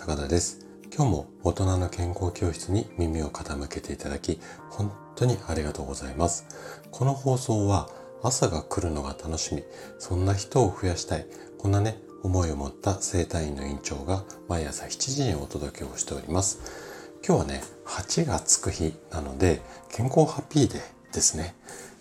高田です。今日も大人の健康教室に耳を傾けていただき本当にありがとうございます。この放送は朝が来るのが楽しみそんな人を増やしたいこんなね思いを持った生体院の院長が毎朝7時にお届けをしております。今日はね8がつく日なので健康ハッピーデーですね。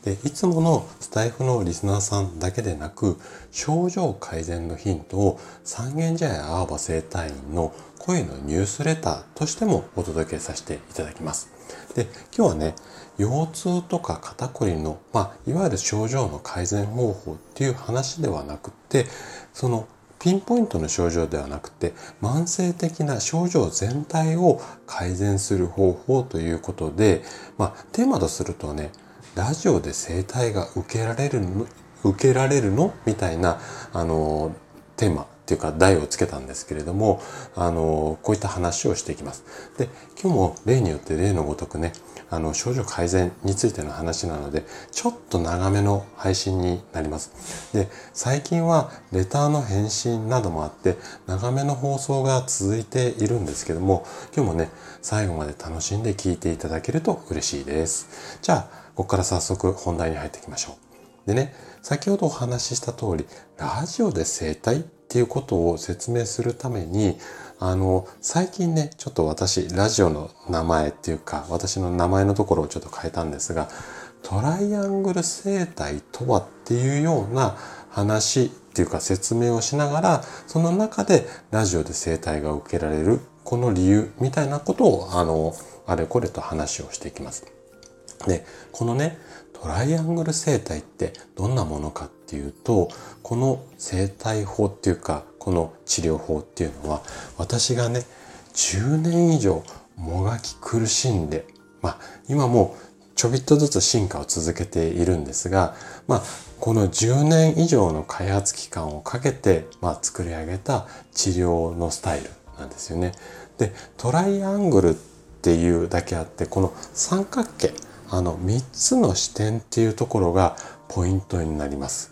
でいつものスタイフのリスナーさんだけでなく症状改善のヒントを三軒茶屋アーバ生態院の声のニュースレターとしてもお届けさせていただきます。で今日はね腰痛とか肩こりの、まあ、いわゆる症状の改善方法っていう話ではなくってそのピンポイントの症状ではなくて慢性的な症状全体を改善する方法ということで、まあ、テーマとするとねラジオで声帯が受けられるの受けられるの？みたいな、あの、テーマっていうか題をつけたんですけれども、あの、こういった話をしていきます。で、今日も例によって例のごとくね、あの、症状改善についての話なので、ちょっと長めの配信になります。で、最近はレターの返信などもあって、長めの放送が続いているんですけども、今日もね、最後まで楽しんで聞いていただけると嬉しいです。じゃあ、ここから早速本題に入っていきましょう。でね、先ほどお話しした通り、ラジオで生態っていうことを説明するために、あの、最近ね、ちょっと私、ラジオの名前っていうか、私の名前のところをちょっと変えたんですが、トライアングル生態とはっていうような話っていうか説明をしながら、その中でラジオで生態が受けられる、この理由みたいなことを、あの、あれこれと話をしていきます。で、このね、トライアングル生態ってどんなものかっていうと、この生態法っていうか、この治療法っていうのは、私がね、10年以上もがき苦しんで、まあ、今もちょびっとずつ進化を続けているんですが、まあ、この10年以上の開発期間をかけて、まあ、作り上げた治療のスタイルなんですよね。で、トライアングルっていうだけあって、この三角形、あの3つの視点っていうところがポイントになります。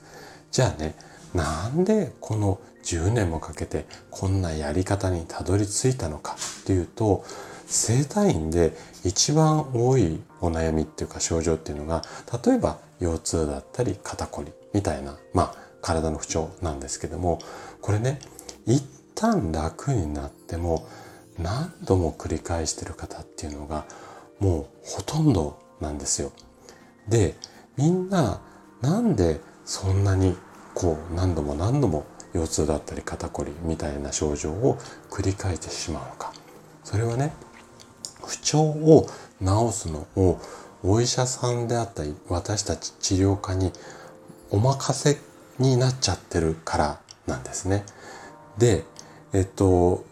じゃあね、なんでこの10年もかけてこんなやり方にたどり着いたのかっていうと、整体院で一番多いお悩みっていうか症状っていうのが、例えば腰痛だったり肩こりみたいな、まあ体の不調なんですけども、これね、一旦楽になっても何度も繰り返してる方っていうのがもうほとんどなんですよ。で、みんななんでそんなにこう何度も何度も腰痛だったり肩こりみたいな症状を繰り返してしまうのか。それはね、不調を治すのをお医者さんであったり私たち治療家にお任せになっちゃってるからなんですね。で、えっと、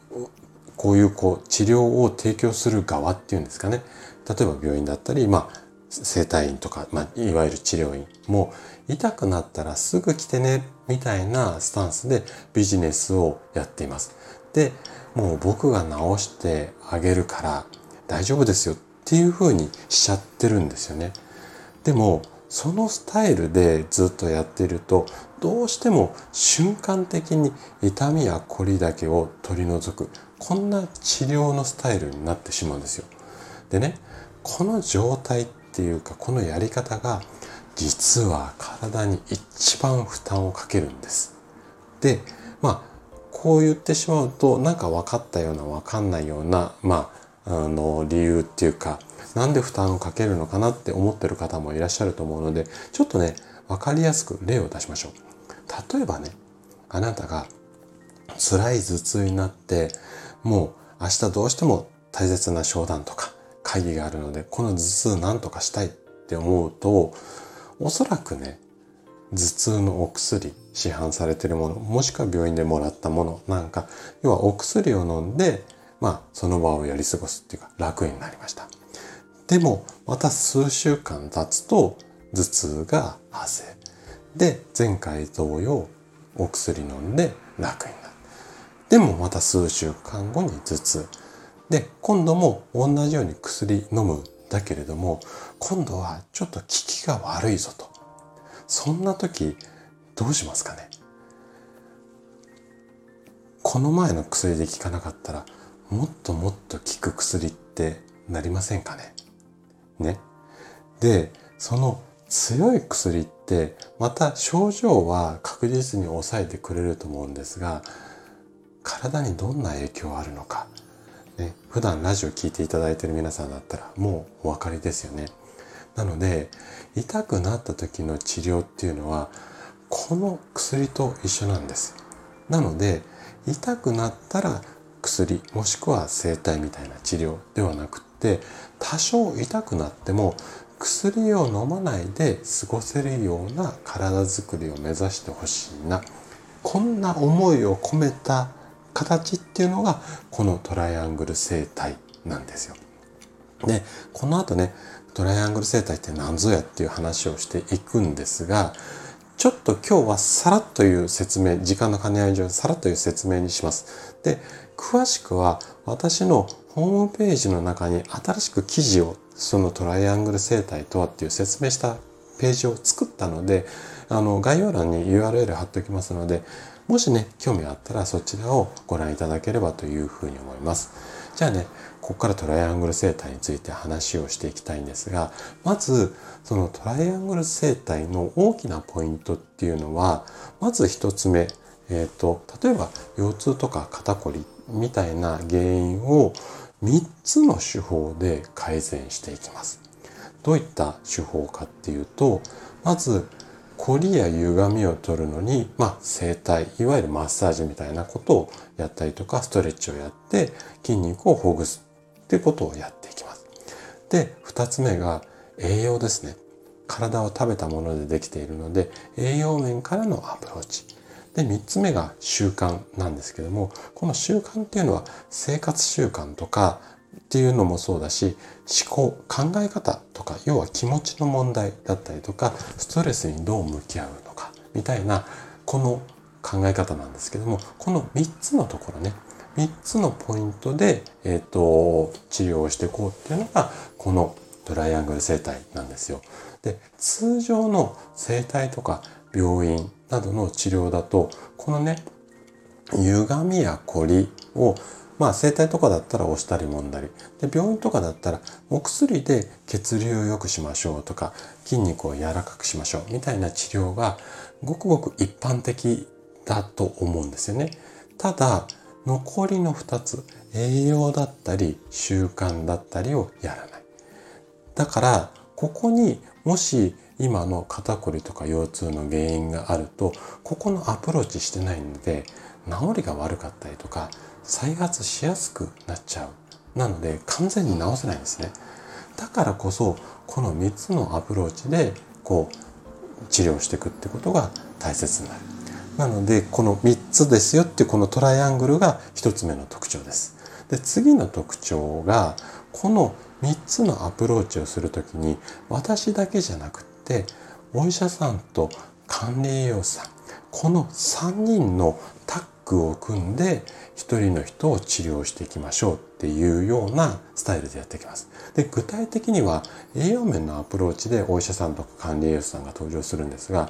こういうこう治療を提供する側っていうんですかね。例えば病院だったり、まあ、整体院とか、まあ、いわゆる治療院も痛くなったらすぐ来てねみたいなスタンスでビジネスをやっています。で、もう僕が治してあげるから大丈夫ですよっていう風にしちゃってるんですよね。でも、そのスタイルでずっとやっていると、どうしても瞬間的に痛みや凝りだけを取り除く、こんな治療のスタイルになってしまうんですよ。でね、この状態っていうかこのやり方が実は体に一番負担をかけるんです。で、まあ、こう言ってしまうとなんか分かったような分かんないような、まあ、あの理由っていうかなんで負担をかけるのかなって思ってる方もいらっしゃると思うのでちょっとね分かりやすく例を出しましょう。例えばねあなたが辛い頭痛になってもう明日どうしても大切な商談とか会議があるので、この頭痛何とかしたいって思うと、おそらくね、頭痛のお薬、市販されてるもの、もしくは病院でもらったものなんか、要はお薬を飲んで、まあ、その場をやり過ごすっていうか、楽になりました。でも、また数週間経つと、頭痛が発生。で、前回同様、お薬飲んで楽になる。でもまた数週間後に頭痛。で、今度も同じように薬飲むだけれども、今度はちょっと効きが悪いぞと。そんな時、どうしますかね？この前の薬で効かなかったら、もっともっと効く薬ってなりませんかね？ね？で、その強い薬ってまた症状は確実に抑えてくれると思うんですが体にどんな影響あるのか、ね、普段ラジオ聞いていただいている皆さんだったらもうお分かりですよね。なので痛くなった時の治療っていうのはこの薬と一緒なんです。なので痛くなったら薬もしくは整体みたいな治療ではなくって多少痛くなっても薬を飲まないで過ごせるような体づくりを目指してほしいなこんな思いを込めた形っていうのがこのトライアングル生態なんですよ。でこの後ねトライアングル生態って何ぞやっていう話をしていくんですがちょっと今日はさらっという説明時間の兼ね合い上さらっという説明にします。で詳しくは私のホームページの中に新しく記事をそのトライアングル生態とはっていう説明したページを作ったので、あの、概要欄に URL 貼っておきますので、もしね、興味あったらそちらをご覧いただければというふうに思います。じゃあね、ここからトライアングル生態について話をしていきたいんですが、まず、そのトライアングル生態の大きなポイントっていうのは、まず一つ目、えっ、ー、と、例えば腰痛とか肩こりみたいな原因を3つの手法で改善していきます。どういった手法かっていうと、まず、凝りや歪みを取るのに、まあ、整体、いわゆるマッサージみたいなことをやったりとか、ストレッチをやって筋肉をほぐすっていうことをやっていきます。で、二つ目が栄養ですね。体を食べたものでできているので、栄養面からのアプローチ。で、三つ目が習慣なんですけども、この習慣っていうのは生活習慣とかっていうのもそうだし、思考、考え方とか、要は気持ちの問題だったりとか、ストレスにどう向き合うのか、みたいな、この考え方なんですけども、この三つのところね、三つのポイントで、え、ー、と、治療をしていこうっていうのが、このトライアングル生態なんですよ。で、通常の生態とか病院などの治療だと、このね、歪みや凝りを、まあ整体とかだったら押したり揉んだり、で病院とかだったらお薬で血流を良くしましょうとか、筋肉を柔らかくしましょうみたいな治療がごくごく一般的だと思うんですよね。ただ、残りの2つ、栄養だったり習慣だったりをやらない。だから、ここにもし今の肩こりとか腰痛の原因があるとここのアプローチしてないので治りが悪かったりとか再発しやすくなっちゃう。なので完全に治せないんですね。だからこそこの3つのアプローチでこう治療していくってことが大切になる。なのでこの3つですよっていうこのトライアングルが1つ目の特徴です。で次の特徴がこの3つのアプローチをするときに私だけじゃなくってお医者さんと管理栄養士さんこの3人のタッグを組んで1人の人を治療していきましょうっていうようなスタイルでやっていきます。で具体的には栄養面のアプローチでお医者さんとか管理栄養士さんが登場するんですが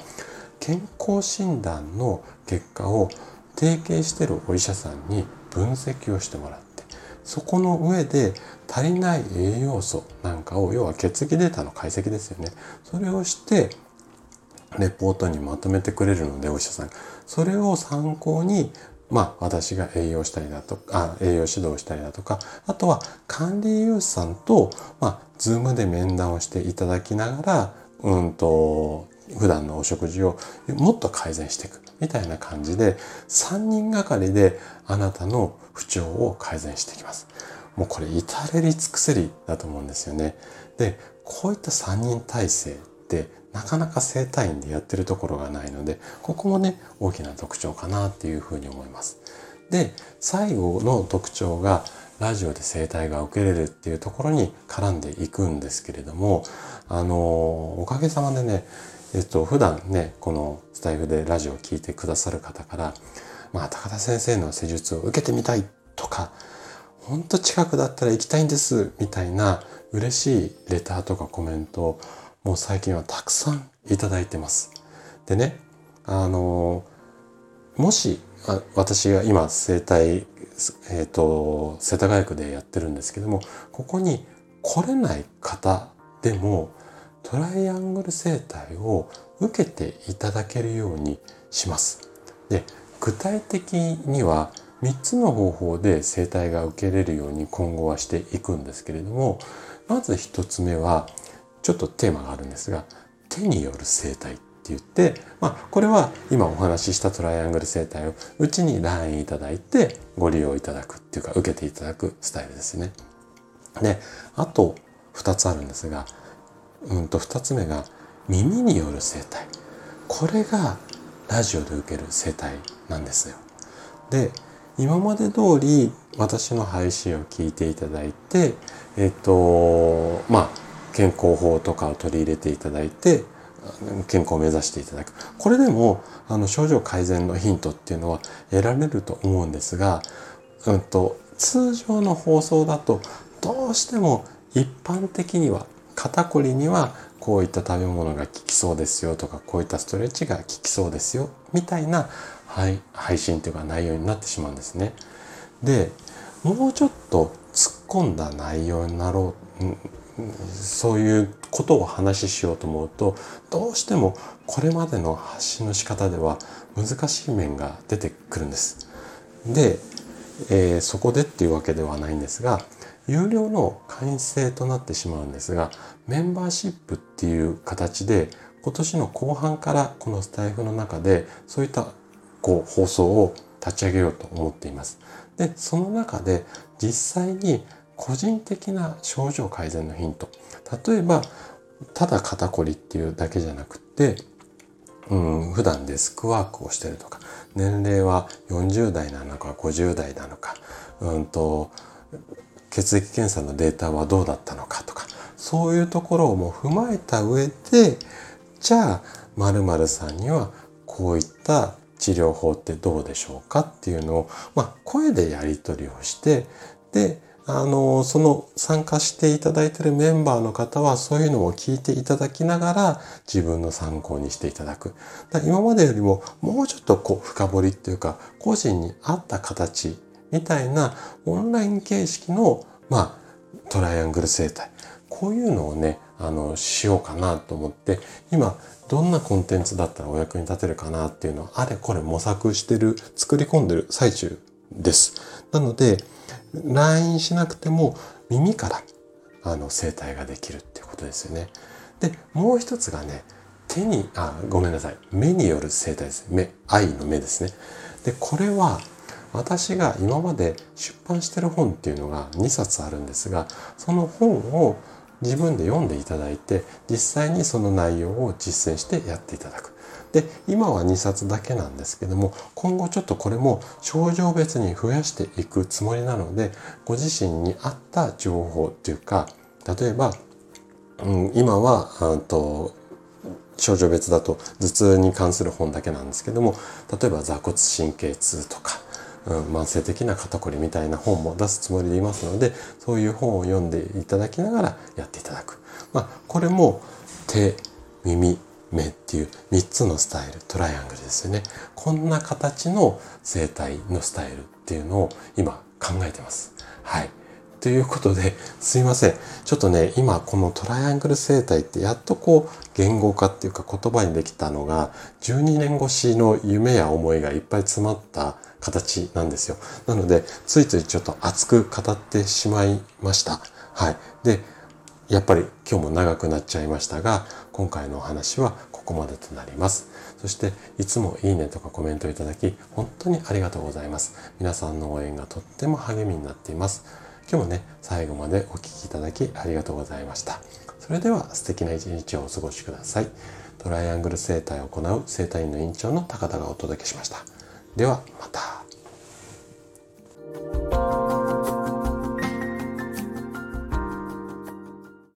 健康診断の結果を提携してるお医者さんに分析をしてもらってそこの上で足りない栄養素なんかを要は血液データの解析ですよねそれをしてレポートにまとめてくれるのでお医者さんそれを参考にまあ私が栄養したりだとか、栄養指導したりだとか、あとは管理栄養士さんと、まあ、ズームで面談をしていただきながら、うんと、普段のお食事をもっと改善していくみたいな感じで、3人がかりであなたの不調を改善していきます。もうこれ至れり尽くせりだと思うんですよね。で、こういった3人体制ってなかなか整体院でやってるところがないので、ここもね、大きな特徴かなっていうふうに思います。で、最後の特徴が、ラジオで整体が受けれるっていうところに絡んでいくんですけれども、あの、おかげさまでね、えっと、普段ね、このスタイフでラジオを聴いてくださる方から、まあ、高田先生の施術を受けてみたいとか、ほんと近くだったら行きたいんです、みたいな嬉しいレターとかコメントをもう最近はたくさんいただいてます。でね、あの、もし、私が今生態、えっ、ー、と、世田谷区でやってるんですけども、ここに来れない方でもトライアングル生態を受けていただけるようにします。で、具体的には3つの方法で生態が受けれるように今後はしていくんですけれども、まず1つ目は、ちょっとテーマがあるんですが、手による生態って言って、まあ、これは今お話ししたトライアングル生態をうちに LINE いただいてご利用いただくっていうか受けていただくスタイルですね。で、あと2つあるんですが、うんと2つ目が耳による生態。これがラジオで受ける生態なんですよ。で、今まで通り私の配信を聞いていただいて、えっ、と、まあ、健康法とかを取り入れていただいて、健康を目指していただく。これでも、あの、症状改善のヒントっていうのは得られると思うんですが、うんと、通常の放送だと、どうしても一般的には、肩こりにはこういった食べ物が効きそうですよとか、こういったストレッチが効きそうですよ、みたいな、はい、配信というか内容になってしまうんですね。で、もうちょっと突っ込んだ内容になろう、そういうことを話ししようと思うとどうしてもこれまでの発信の仕方では難しい面が出てくるんです。で、えー、そこでっていうわけではないんですが有料の会員制となってしまうんですがメンバーシップっていう形で今年の後半からこのスタイフの中でそういったこう放送を立ち上げようと思っています。で、その中で実際に個人的な症状改善のヒント。例えば、ただ肩こりっていうだけじゃなくて、うん、普段デスクワークをしてるとか、年齢は40代なのか50代なのか、うんと、血液検査のデータはどうだったのかとか、そういうところをも踏まえた上で、じゃあ、〇〇さんにはこういった治療法ってどうでしょうかっていうのを、まあ、声でやり取りをして、で、あの、その参加していただいているメンバーの方はそういうのを聞いていただきながら自分の参考にしていただく。だ今までよりももうちょっとこう深掘りっていうか個人に合った形みたいなオンライン形式のまあトライアングル生態。こういうのをね、あの、しようかなと思って、今、どんなコンテンツだったらお役に立てるかなっていうのをあれこれ模索してる、作り込んでる最中です。なので、LINE しなくても耳からあの声帯ができるっていうことですよね。で、もう一つがね、手に、あ、ごめんなさい。目による声帯です。目、愛の目ですね。で、これは私が今まで出版してる本っていうのが2冊あるんですが、その本を自分で読んでいただいて、実際にその内容を実践してやっていただく。で、今は2冊だけなんですけども、今後ちょっとこれも症状別に増やしていくつもりなので、ご自身に合った情報っていうか、例えば、うん、今は、あと症状別だと頭痛に関する本だけなんですけども、例えば座骨神経痛とか、うん、慢性的な肩こりみたいな本も出すつもりでいますので、そういう本を読んでいただきながらやっていただく。まあ、これも手、耳、目っていう3つのスタイル、トライアングルですよね。こんな形の生態のスタイルっていうのを今考えてます。はい。ということで、すいません。ちょっとね、今このトライアングル生態ってやっとこう言語化っていうか言葉にできたのが12年越しの夢や思いがいっぱい詰まった形なんですよ。なので、ついついちょっと熱く語ってしまいました。はい。で、やっぱり今日も長くなっちゃいましたが、今回のお話はここまでとなります。そして、いつもいいねとかコメントいただき、本当にありがとうございます。皆さんの応援がとっても励みになっています。今日もね、最後までお聴きいただきありがとうございました。それでは素敵な一日をお過ごしください。トライアングル生態を行う生態院の院長の高田がお届けしました。では、また。